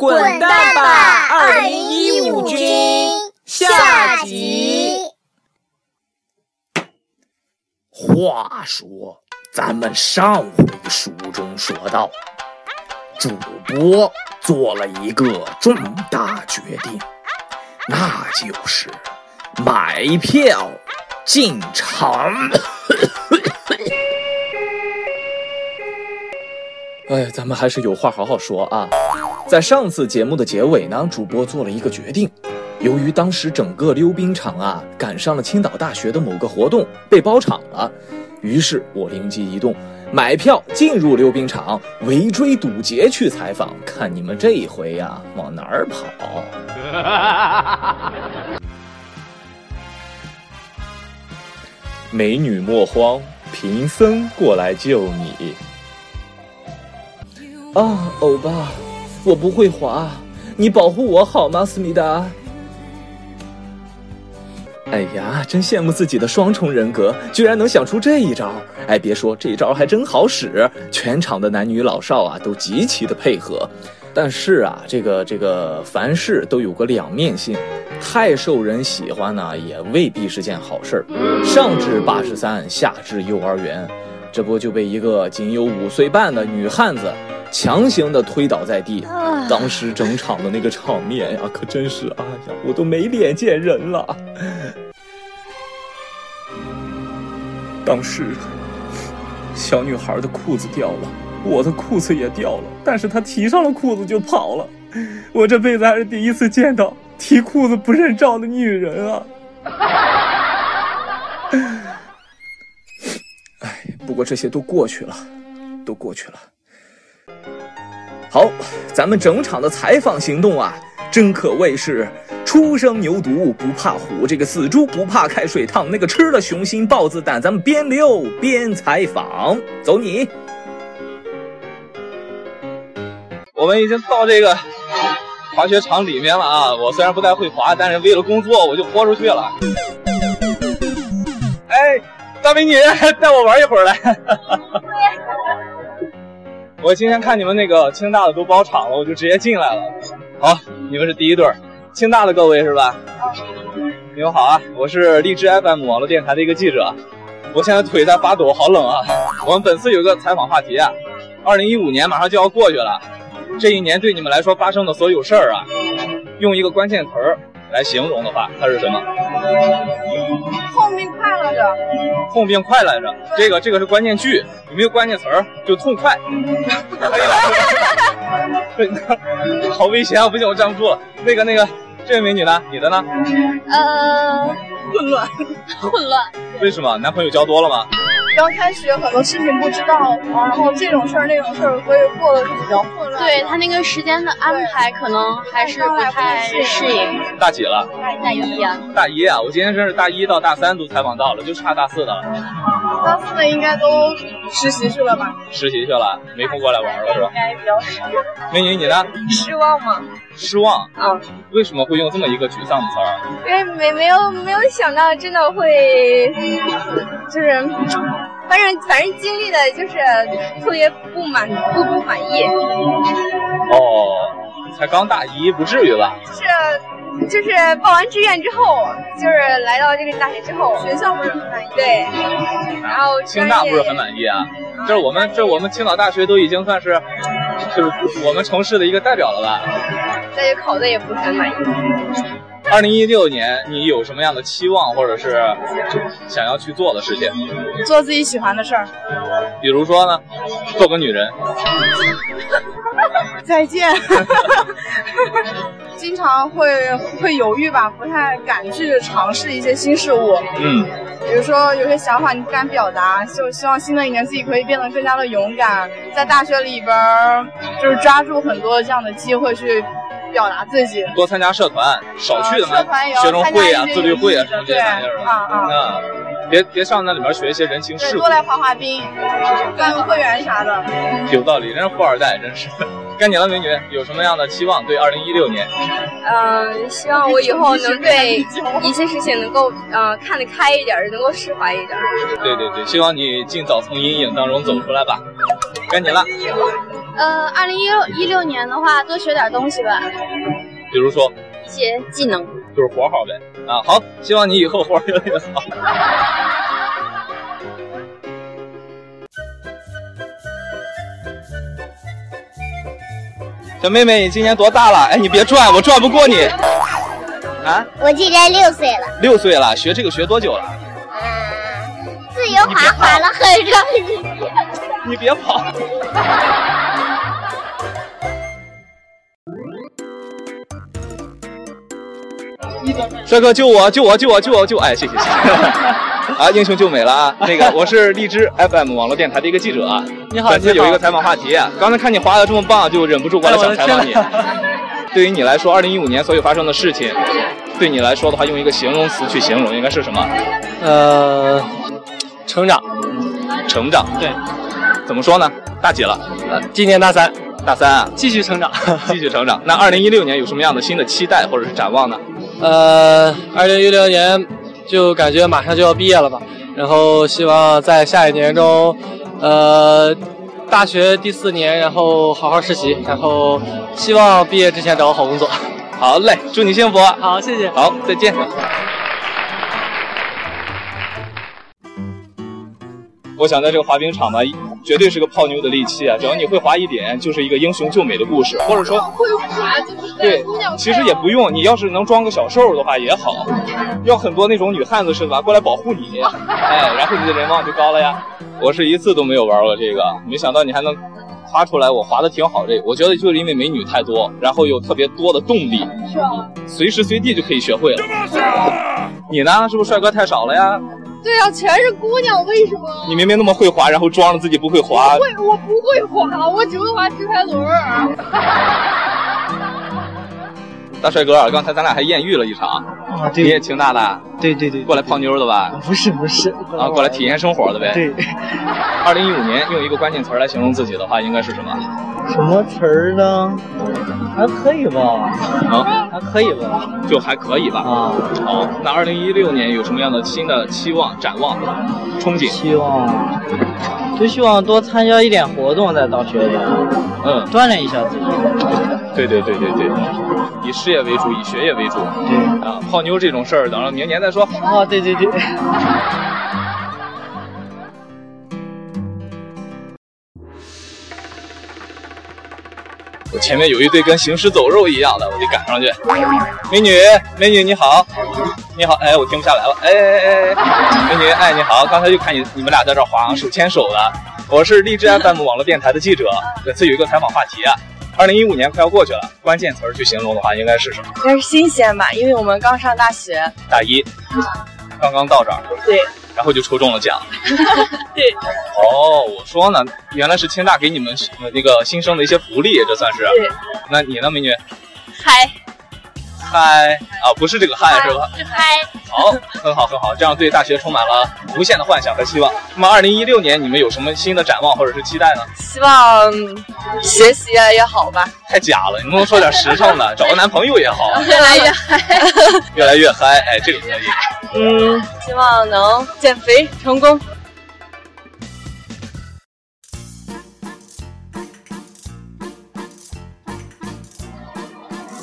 滚蛋吧，二零一五军！下集。话说，咱们上回书中说到，主播做了一个重大决定，那就是买票进场。哎，咱们还是有话好好说啊！在上次节目的结尾呢，主播做了一个决定，由于当时整个溜冰场啊赶上了青岛大学的某个活动被包场了，于是我灵机一动，买票进入溜冰场，围追堵截去采访，看你们这一回呀往哪儿跑！美女莫慌，贫僧过来救你。啊，欧巴，我不会滑，你保护我好吗，思密达？哎呀，真羡慕自己的双重人格，居然能想出这一招！哎，别说这一招还真好使，全场的男女老少啊都极其的配合。但是啊，这个这个凡事都有个两面性，太受人喜欢呢，也未必是件好事儿。上至八十三，下至幼儿园，这不就被一个仅有五岁半的女汉子。强行的推倒在地，当时整场的那个场面呀，可真是，哎呀，我都没脸见人了。当时，小女孩的裤子掉了，我的裤子也掉了，但是她提上了裤子就跑了。我这辈子还是第一次见到提裤子不认账的女人啊！哎，不过这些都过去了，都过去了。好，咱们整场的采访行动啊，真可谓是初生牛犊不怕虎，这个死猪不怕开水烫。那个吃了雄心豹子胆，咱们边溜边采访。走你！我们已经到这个滑雪场里面了啊！我虽然不太会滑，但是为了工作，我就豁出去了。哎，大美女，带我玩一会儿来。我今天看你们那个清大的都包场了，我就直接进来了。好，你们是第一对，清大的各位是吧？你们好啊，我是荔枝 FM 网络电台的一个记者。我现在腿在发抖，好冷啊。我们本次有个采访话题啊，二零一五年马上就要过去了，这一年对你们来说发生的所有事儿啊，用一个关键词儿来形容的话，它是什么？痛并快乐着，痛并快乐着，这个这个是关键句，有没有关键词儿？就痛快。可以了。好危险啊！不行，我站不住了。那个那个，这位美女呢？你的呢？呃，混乱，混乱。为什么？男朋友交多了吗？刚开始很多事情不知道，然后这种事儿那种事儿，所以过得比较混乱。对他那个时间的安排，可能还是不太适应。大几了？大一啊。大一啊！我今天真是大一到大三都采访到了，就差大四的了。大四的应该都实习去了吧？实习去了，没空过来玩了是吧？应该比较少。美女，你呢？失望吗？失望啊？为什么会用这么一个沮丧的词儿？因为没没有没有想到真的会，就是，反正反正经历的就是特别不满不不满意。哦，才刚大一，不至于吧？就是。就是报完志愿之后，就是来到这个大学之后，学校不是很满意，对。然后清大不是很满意啊，这是我们这我们青岛大学都已经算是，就是我们城市的一个代表了吧。大学考的也不是很满意。二零一六年，你有什么样的期望，或者是想要去做的事情？做自己喜欢的事儿。比如说呢，做个女人。再见。经常会会犹豫吧，不太敢去尝试一些新事物。嗯。比如说有些想法你不敢表达，就希望新的一年自己可以变得更加的勇敢，在大学里边就是抓住很多这样的机会去。表达自己，多参加社团，少去的社团学生会啊、自律会啊什么这些玩意儿啊啊，别别上那里面学一些人情世故，多来滑滑冰，办个会员啥的。有道理，人是富二代，真是。该你了，美女，有什么样的期望？对二零一六年？嗯，希望我以后能对一些事情能够呃看得开一点，能够释怀一点。对对对，希望你尽早从阴影当中走出来吧。该你了。呃，二零一六一六年的话，多学点东西吧，比如说一些技能。就是活好呗。啊，好，希望你以后活越来越好。小妹妹，你今年多大了？哎，你别转，我转不过你。啊，我今年六岁了，六岁了，学这个学多久了？啊，自由滑滑了很长时间。你别跑。帅哥，救我！救我！救我！救我！救我！哎，谢谢谢谢。啊，英雄救美了啊！那个，我是荔枝 FM 网络电台的一个记者啊。你好，本次有一个采访话题，刚才看你滑的这么棒，就忍不住过来想采访你。对于你来说，二零一五年所有发生的事情，对你来说的话，用一个形容词去形容，应该是什么？呃，成长，成长。对，怎么说呢？大几了？呃，今年大三，大三啊，继续成长，继续成长。那二零一六年有什么样的新的期待或者是展望呢？呃，二零一六年就感觉马上就要毕业了吧，然后希望在下一年中，呃，大学第四年，然后好好实习，然后希望毕业之前找个好工作。好嘞，祝你幸福。好，谢谢。好，再见。我想在这个滑冰场呢，绝对是个泡妞的利器啊！只要你会滑一点，就是一个英雄救美的故事，或者说会滑就是对，其实也不用，你要是能装个小兽的话也好，要很多那种女汉子是吧，过来保护你，哎，然后你的人望就高了呀。我是一次都没有玩过这个，没想到你还能滑出来，我滑的挺好。这个我觉得就是因为美女太多，然后有特别多的动力，是啊，随时随地就可以学会了。你呢？是不是帅哥太少了呀？对啊，全是姑娘，为什么？你明明那么会滑，然后装着自己不会滑。会，我不会滑，我只会滑直排轮。大帅哥，刚才咱俩还艳遇了一场，啊，你也挺大的，对对对，过来泡妞的吧？不是不是，啊，过来体验生活的呗。对，二零一五年用一个关键词来形容自己的话，应该是什么？什么词儿呢？还可以吧，啊，还可以吧，就还可以吧。啊，好，那二零一六年有什么样的新的期望、展望、憧憬？希望就希望多参加一点活动，在大学里，嗯，锻炼一下自己。对对对对对，以事业为主，以学业为主。对，啊，泡妞这种事儿，等到明年再说。啊，对对对。我前面有一队跟行尸走肉一样的，我得赶上去。美女，美女你好，你好，哎，我停不下来了，哎哎哎，美女，哎你好，刚才就看你你们俩在这滑手牵手的。我是荔枝 FM 网络电台的记者，本次有一个采访话题啊，二零一五年快要过去了，关键词儿去形容的话应该是什么？应该是新鲜吧，因为我们刚上大学。大一，刚刚到这儿，对，然后就抽中了奖。对，哦，我说呢，原来是清大给你们呃那个新生的一些福利，这算是。对。那你呢，美女？嗨，嗨啊，不是这个嗨是吧？是嗨。好，很好很好，这样对大学充满了无限的幻想和希望。那么，二零一六年你们有什么新的展望或者是期待呢？希望学习越来越好吧。太假了，你能不能说点实诚的？找个男朋友也好。越来越嗨。越来越嗨，哎，这个可以。嗯，希望能减肥成功。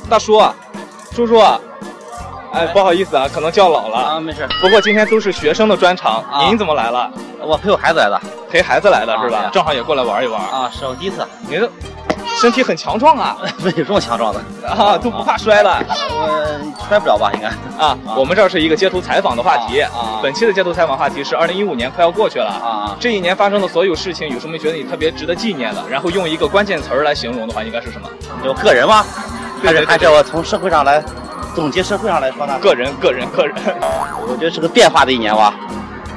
大叔啊，叔叔啊，哎，不好意思啊，可能叫老了啊，没事。不过今天都是学生的专场，啊您怎么来了？我陪我孩子来的。陪孩子来的是吧？啊正好也过来玩一玩。啊，是我第一次。您这身体很强壮啊，没有这么强壮的。啊，都不怕摔了我摔不了吧？应该。啊。我们这儿是一个街头采访的话题啊。本期的街头采访话题是二零一五年快要过去了啊。这一年发生的所有事情，有什么觉得你特别值得纪念的？然后用一个关键词儿来形容的话，应该是什么？有个人吗？还是对对对还是我从社会上来总结社会上来说呢？个人，个人，个人。我觉得是个变化的一年吧。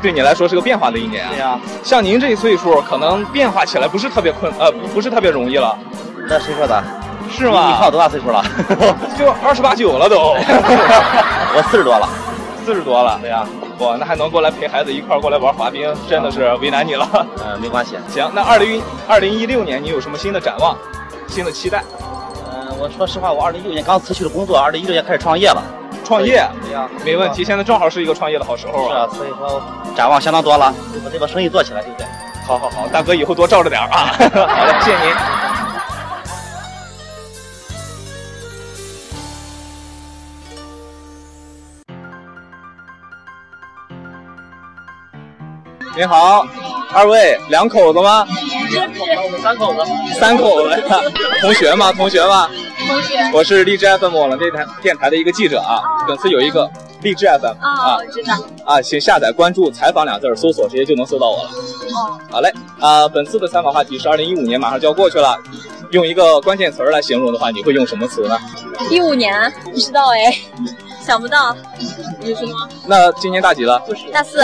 对你来说是个变化的一年啊。对呀。像您这一岁数，可能变化起来不是特别困，呃，不不是特别容易了。那谁说的？是吗？你看我多大岁数了？就二十八九了都。我四十多了。四十多了。对呀。哇，那还能过来陪孩子一块儿过来玩滑冰，真的是为难你了。嗯，没关系。行，那二零二零一六年你有什么新的展望、新的期待？嗯，我说实话，我二零一六年刚辞去了工作，二零一六年开始创业了。创业？对呀，没问题。现在正好是一个创业的好时候啊。是啊，所以说展望相当多了，我得把生意做起来，对不对？好好好，大哥以后多照着点啊。好的，谢谢您。你好，二位两口子吗？不，我们三口子。三口子，同学吗？同学吗？同学。我是荔枝 FM 网络电台电台的一个记者啊，本次有一个荔枝 FM 啊，我知道。啊，请下载关注“采访”俩字儿，搜索直接就能搜到我了。哦。好嘞，啊，本次的采访话题是二零一五年马上就要过去了，用一个关键词儿来形容的话，你会用什么词呢？一五年，不知道哎，想不到。有什么？那今年大几了？大四，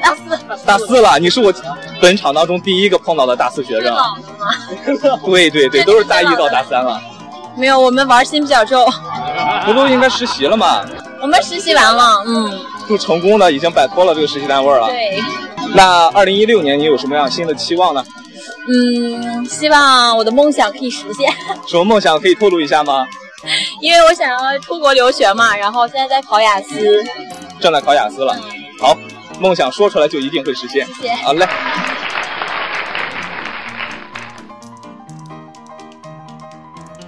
大四，大四了。你是我本场当中第一个碰到的大四学生。对对对，都是大一到大三了。没有，我们玩心比较重。不都应该实习了吗？我们实习完了，嗯。就成功的已经摆脱了这个实习单位了。对。那二零一六年你有什么样新的期望呢？嗯，希望我的梦想可以实现。什么梦想可以透露一下吗？因为我想要出国留学嘛，然后现在在考雅思，正在考雅思了。好，梦想说出来就一定会实现。谢谢。好嘞。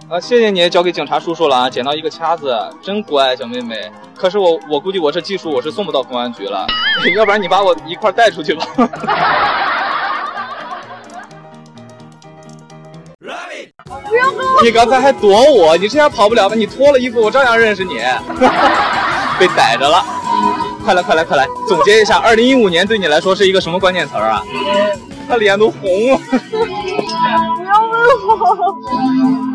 啊，谢谢你，交给警察叔叔了啊！捡到一个掐子，真乖，小妹妹。可是我，我估计我这技术我是送不到公安局了，要不然你把我一块带出去吧。你刚才还躲我，你这样跑不了吧？你脱了衣服，我照样认识你。被逮着了，快来快来快来，总结一下，二零一五年对你来说是一个什么关键词啊？他脸都红了。不要问我。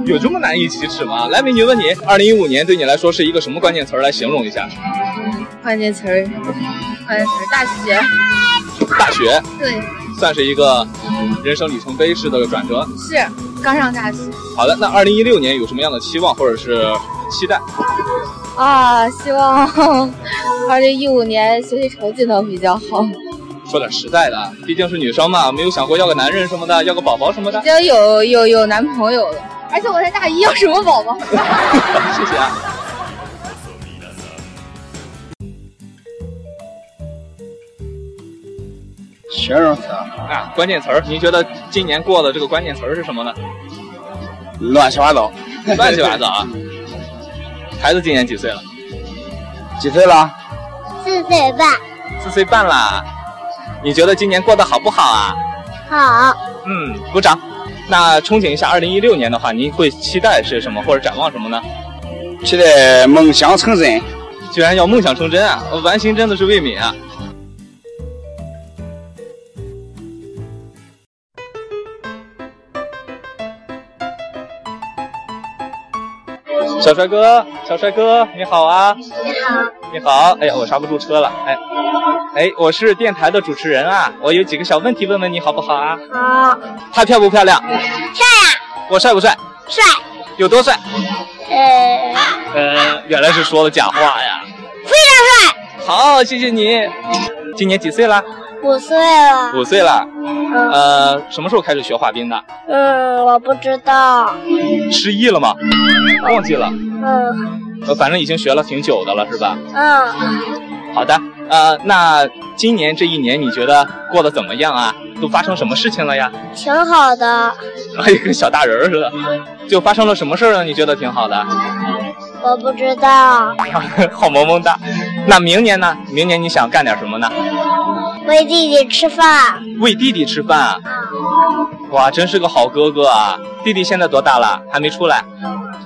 有这么难以启齿吗？来，美女问你，二零一五年对你来说是一个什么关键词来形容一下？关键词儿，关键词儿，大学。大学。对。算是一个人生里程碑式的转折。是。刚上大学。好的，那二零一六年有什么样的期望或者是期待？啊，希望 二零一五年学习成绩能比较好。说点实在的，毕竟是女生嘛，没有想过要个男人什么的，要个宝宝什么的。已经有有有男朋友了，而且我才大一，要什么宝宝？谢谢啊。形容词啊，关键词儿，您觉得今年过的这个关键词儿是什么呢？乱七八糟，乱七八糟啊！孩子今年几岁了？几岁了？四岁半。四岁半啦！你觉得今年过得好不好啊？好。嗯，鼓掌。那憧憬一下二零一六年的话，您会期待是什么或者展望什么呢？期待梦想成真。居然要梦想成真啊！完形真的是未泯啊！小帅哥，小帅哥，你好啊！你好，你好。哎呀，我刹不住车了。哎，哎，我是电台的主持人啊，我有几个小问题问问你好不好啊？好。他漂不漂亮？帅呀。我帅不帅？帅。有多帅？呃。呃，原来是说了假话呀。非常帅。好，谢谢你。今年几岁了？五岁了。五岁了。呃，什么时候开始学滑冰的？嗯，我不知道。失忆了吗？忘记了。嗯。呃，反正已经学了挺久的了，是吧？嗯。好的。呃，那今年这一年你觉得过得怎么样啊？都发生什么事情了呀？挺好的。一跟小大人似的。就发生了什么事儿呢？你觉得挺好的？我不知道。好萌萌哒。那明年呢？明年你想干点什么呢？喂弟弟吃饭。喂弟弟吃饭。哇，真是个好哥哥啊！弟弟现在多大了？还没出来？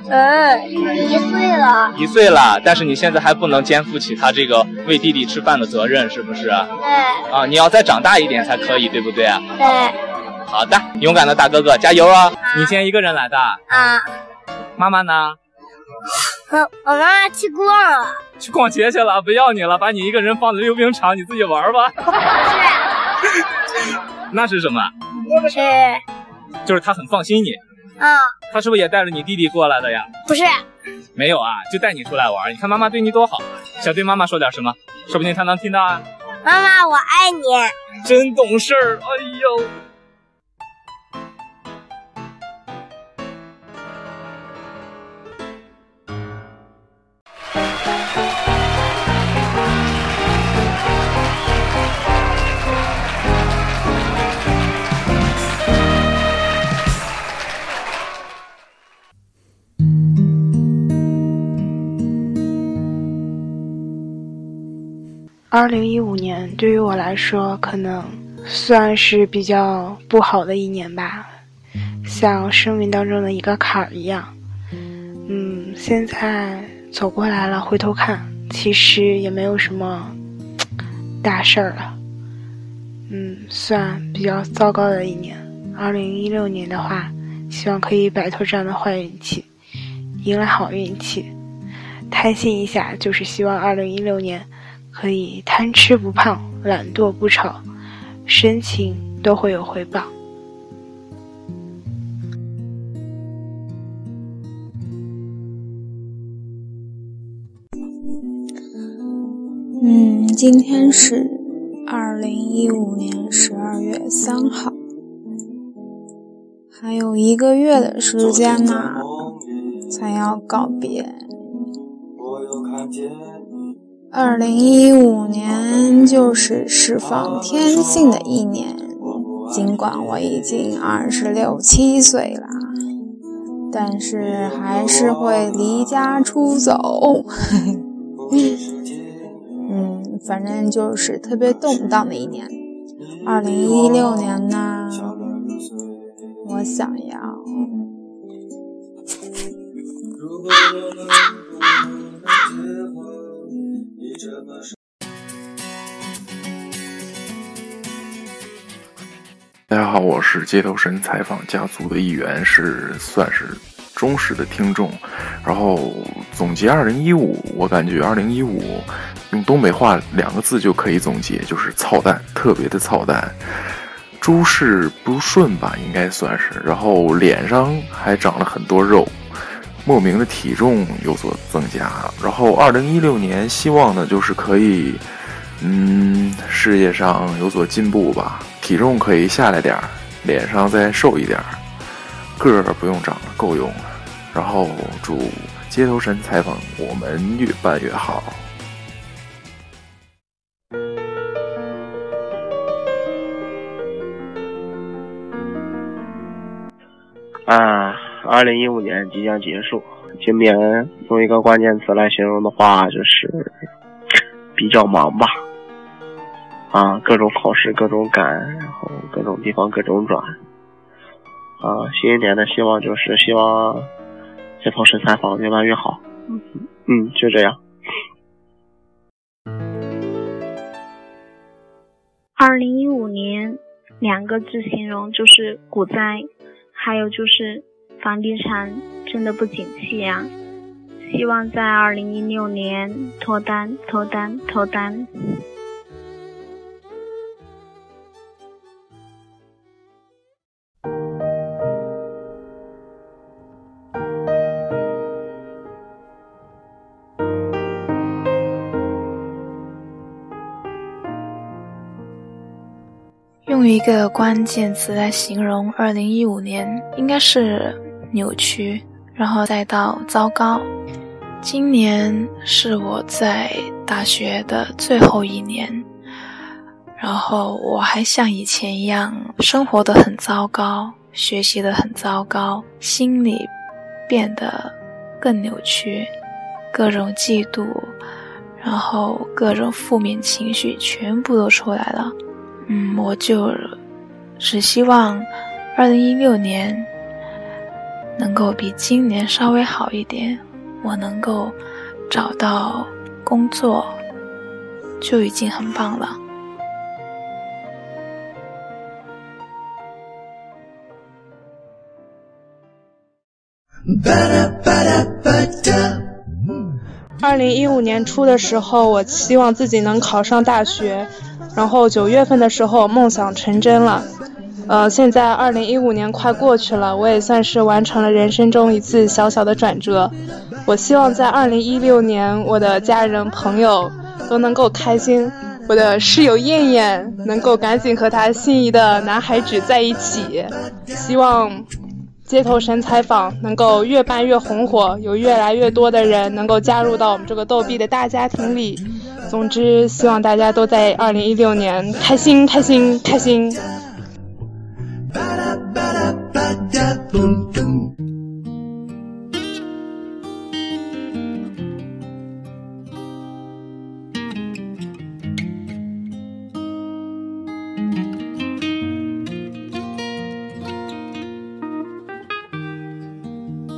嗯，一岁了。一岁了，但是你现在还不能肩负起他这个喂弟弟吃饭的责任，是不是？对。啊，你要再长大一点才可以，对不对？对。好的，勇敢的大哥哥，加油啊！你今天一个人来的？啊。妈妈呢？我我妈妈去逛了。去逛街去了，不要你了，把你一个人放在溜冰场，你自己玩吧。是。那是什么？是。就是他很放心你。嗯。他是不是也带着你弟弟过来的呀？不是。没有啊，就带你出来玩。你看妈妈对你多好，想对妈妈说点什么？说不定她能听到啊。妈妈，我爱你。真懂事儿，哎呦。二零一五年对于我来说可能算是比较不好的一年吧，像生命当中的一个坎儿一样。嗯，现在走过来了，回头看，其实也没有什么大事儿了。嗯，算比较糟糕的一年。二零一六年的话，希望可以摆脱这样的坏运气，迎来好运气。贪心一下，就是希望二零一六年可以贪吃不胖，懒惰不吵，深情都会有回报。嗯，今天是二零一五年十二月三号，还有一个月的时间呢，才要告别。二零一五年就是释放天性的一年，尽管我已经二十六七岁了，但是还是会离家出走。嗯，反正就是特别动荡的一年。二零一六年呢，我想要。大家好，我是街头神采访家族的一员，是算是忠实的听众。然后总结二零一五，我感觉二零一五用东北话两个字就可以总结，就是操蛋，特别的操蛋，诸事不顺吧，应该算是。然后脸上还长了很多肉，莫名的体重有所增加。然后二零一六年希望呢，就是可以，嗯，事业上有所进步吧。体重可以下来点儿，脸上再瘦一点儿，个儿不用长了，够用了。然后祝街头神采访我们越办越好。啊，二零一五年即将结束，今年用一个关键词来形容的话，就是比较忙吧。啊，各种考试，各种赶，然后各种地方各种转。啊，新一年的希望就是希望街头神采访越办越好。嗯嗯，就这样。二零一五年两个字形容就是股灾，还有就是房地产真的不景气呀。希望在二零一六年脱单，脱单，脱单。用一个关键词来形容二零一五年，应该是扭曲，然后再到糟糕。今年是我在大学的最后一年，然后我还像以前一样生活的很糟糕，学习的很糟糕，心里变得更扭曲，各种嫉妒，然后各种负面情绪全部都出来了。嗯，我就只希望二零一六年能够比今年稍微好一点，我能够找到工作就已经很棒了。二零一五年初的时候，我希望自己能考上大学。然后九月份的时候，梦想成真了。呃，现在二零一五年快过去了，我也算是完成了人生中一次小小的转折。我希望在二零一六年，我的家人朋友都能够开心，我的室友燕燕能够赶紧和她心仪的男孩子在一起。希望街头神采访能够越办越红火，有越来越多的人能够加入到我们这个逗比的大家庭里。总之，希望大家都在二零一六年开心、开心、开心。吧啦吧啦吧哒咚咚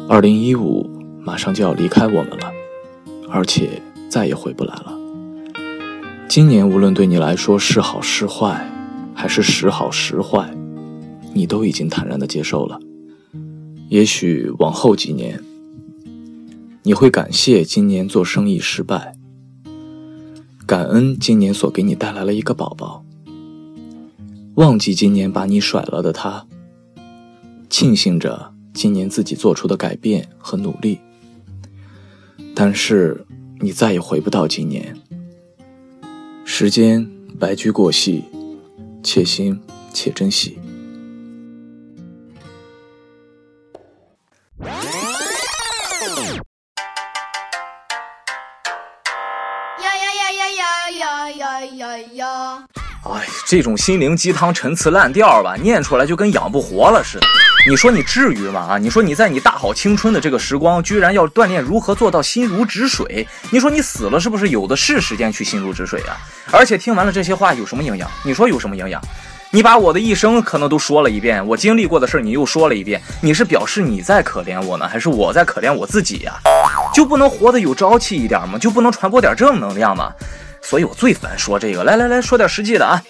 二零一五马上就要离开我们了而且再也回不来了。今年无论对你来说是好是坏还是时好时坏你都已经坦然的接受了。也许往后几年，你会感谢今年做生意失败，感恩今年所给你带来了一个宝宝，忘记今年把你甩了的他，庆幸着今年自己做出的改变和努力。但是你再也回不到今年。时间白驹过隙，且行且珍惜。呀呀呀呀呀呀呀呀呀！哎，这种心灵鸡汤、陈词滥调吧，念出来就跟养不活了似的。你说你至于吗？啊，你说你在你大好青春的这个时光，居然要锻炼如何做到心如止水？你说你死了是不是有的是时间去心如止水啊？而且听完了这些话有什么营养？你说有什么营养？你把我的一生可能都说了一遍，我经历过的事儿你又说了一遍，你是表示你在可怜我呢，还是我在可怜我自己呀？就不能活得有朝气一点吗？就不能传播点正能量吗？所以我最烦说这个。来来来说点实际的啊。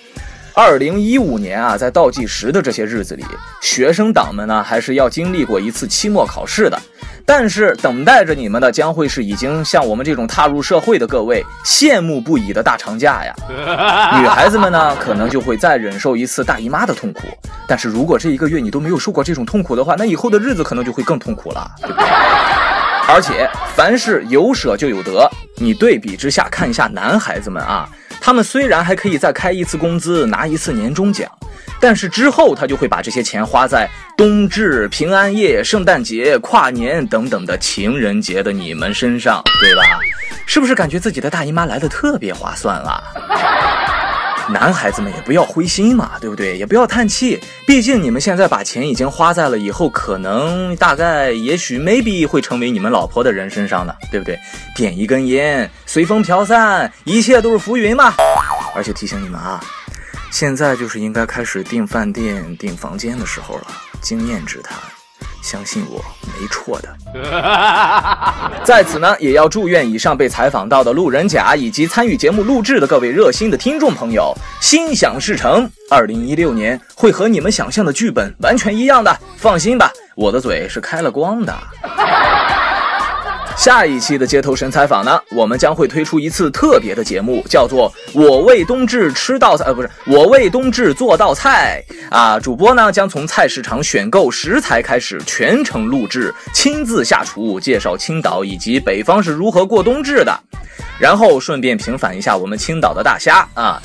二零一五年啊，在倒计时的这些日子里，学生党们呢还是要经历过一次期末考试的。但是等待着你们的将会是已经像我们这种踏入社会的各位羡慕不已的大长假呀。女孩子们呢，可能就会再忍受一次大姨妈的痛苦。但是如果这一个月你都没有受过这种痛苦的话，那以后的日子可能就会更痛苦了，对不对？而且凡事有舍就有得，你对比之下看一下男孩子们啊。他们虽然还可以再开一次工资，拿一次年终奖，但是之后他就会把这些钱花在冬至、平安夜、圣诞节、跨年等等的情人节的你们身上，对吧？是不是感觉自己的大姨妈来的特别划算了？男孩子们也不要灰心嘛，对不对？也不要叹气，毕竟你们现在把钱已经花在了以后可能、大概、也许、maybe 会成为你们老婆的人身上的，对不对？点一根烟，随风飘散，一切都是浮云嘛。而且提醒你们啊，现在就是应该开始订饭店、订房间的时候了，经验之谈。相信我，没错的。在此呢，也要祝愿以上被采访到的路人甲以及参与节目录制的各位热心的听众朋友，心想事成。二零一六年会和你们想象的剧本完全一样的，放心吧，我的嘴是开了光的。下一期的街头神采访呢，我们将会推出一次特别的节目，叫做“我为冬至吃道菜”，呃，不是“我为冬至做道菜”啊。主播呢将从菜市场选购食材开始，全程录制，亲自下厨，介绍青岛以及北方是如何过冬至的，然后顺便平反一下我们青岛的大虾啊。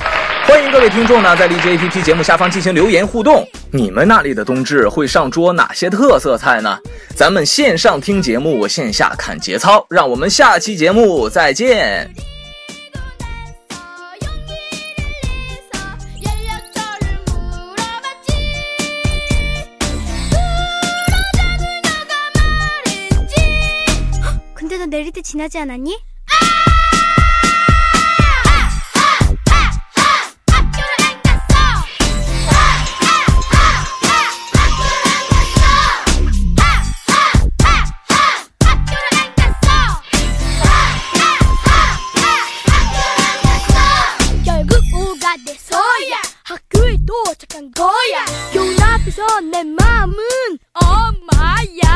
欢迎各位听众呢，在荔枝 APP 节目下方进行留言互动。你们那里的冬至会上桌哪些特色菜呢？咱们线上听节目，线下看节操。让我们下期节目再见。근데너내릴때지나지않았니 ซ่อนในม้ามืนอ๋อหมายา